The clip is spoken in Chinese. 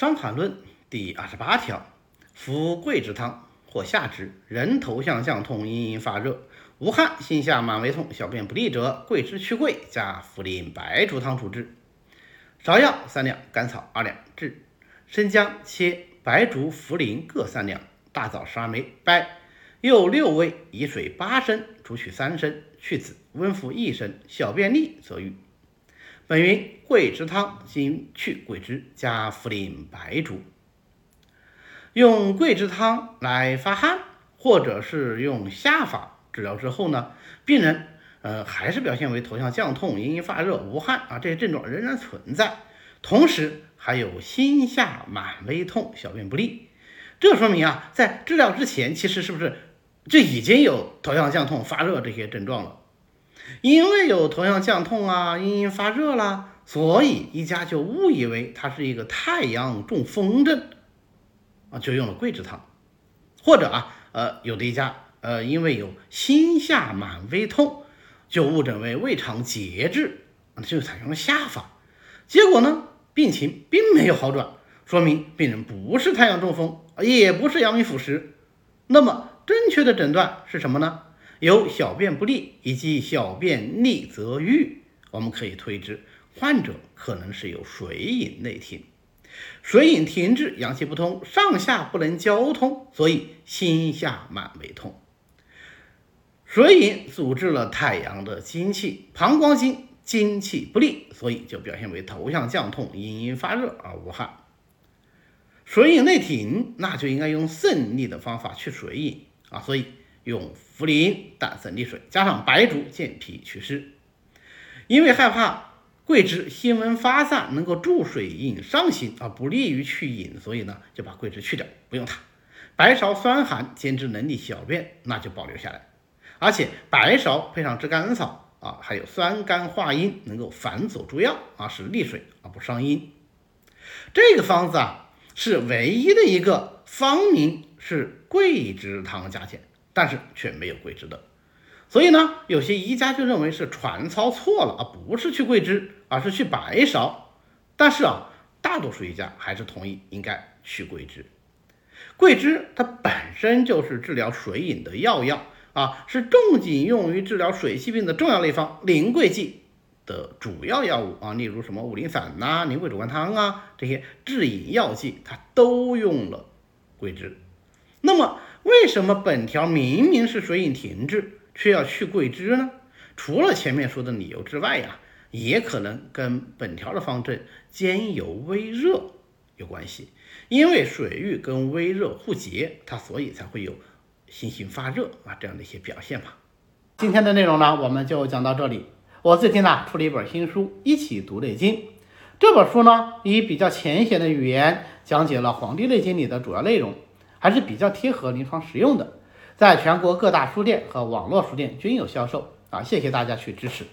伤寒论》第二十八条：服桂枝汤或下之，人头项降痛，隐隐发热，无汗，心下满为痛，小便不利者，桂枝去桂加茯苓白术汤主之。芍药三两，甘草二两治。生姜切，白术、茯苓各三两，大枣十二枚，掰。又六味，以水八升，煮取三升，去子，温服一升，小便利则愈。本云桂枝汤，今去桂枝，加茯苓白术。用桂枝汤来发汗，或者是用下法治疗之后呢，病人呃还是表现为头项降痛、隐隐发热、无汗啊，这些症状仍然存在，同时还有心下满微痛、小便不利，这说明啊，在治疗之前，其实是不是就已经有头项降痛、发热这些症状了？因为有头项降痛啊、隐隐发热啦，所以一家就误以为它是一个太阳中风症啊，就用了桂枝汤，或者啊，呃，有的一家呃，因为有心下满微痛，就误诊为胃肠结滞，就采用了下法，结果呢，病情并没有好转，说明病人不是太阳中风，也不是阳明腐蚀。那么正确的诊断是什么呢？有小便不利以及小便利则愈，我们可以推知患者可能是有水饮内停，水饮停滞，阳气不通，上下不能交通，所以心下满为痛。水饮阻滞了太阳的精气，膀胱经精气不利，所以就表现为头项降痛、隐隐发热而无汗。水饮内停，那就应该用肾利的方法去水饮啊，所以。用茯苓淡渗利水，加上白术健脾祛湿。因为害怕桂枝辛温发散，能够助水饮上行，而不利于去饮，所以呢就把桂枝去掉，不用它。白芍酸寒，兼之能利小便，那就保留下来。而且白芍配上炙甘草啊，还有酸甘化阴，能够反走诸药啊，是利水而不伤阴。这个方子啊，是唯一的一个方名是桂枝汤加减。但是却没有桂枝的，所以呢，有些医家就认为是传操错了，啊不是去桂枝，而是去白芍。但是啊，大多数医家还是同意应该去桂枝。桂枝它本身就是治疗水饮的药药啊，是重景用于治疗水气病的重要类方，苓桂剂的主要药物啊，例如什么五苓散呐、苓桂煮甘汤啊这些治饮药剂，它都用了桂枝。那么为什么本条明明是水饮停滞，却要去桂枝呢？除了前面说的理由之外呀，也可能跟本条的方阵兼有微热有关系。因为水郁跟微热互结，它所以才会有心性发热啊这样的一些表现嘛。今天的内容呢，我们就讲到这里。我最近呢出了一本新书《一起读内经》，这本书呢以比较浅显的语言讲解了《黄帝内经》里的主要内容。还是比较贴合临床实用的，在全国各大书店和网络书店均有销售啊！谢谢大家去支持。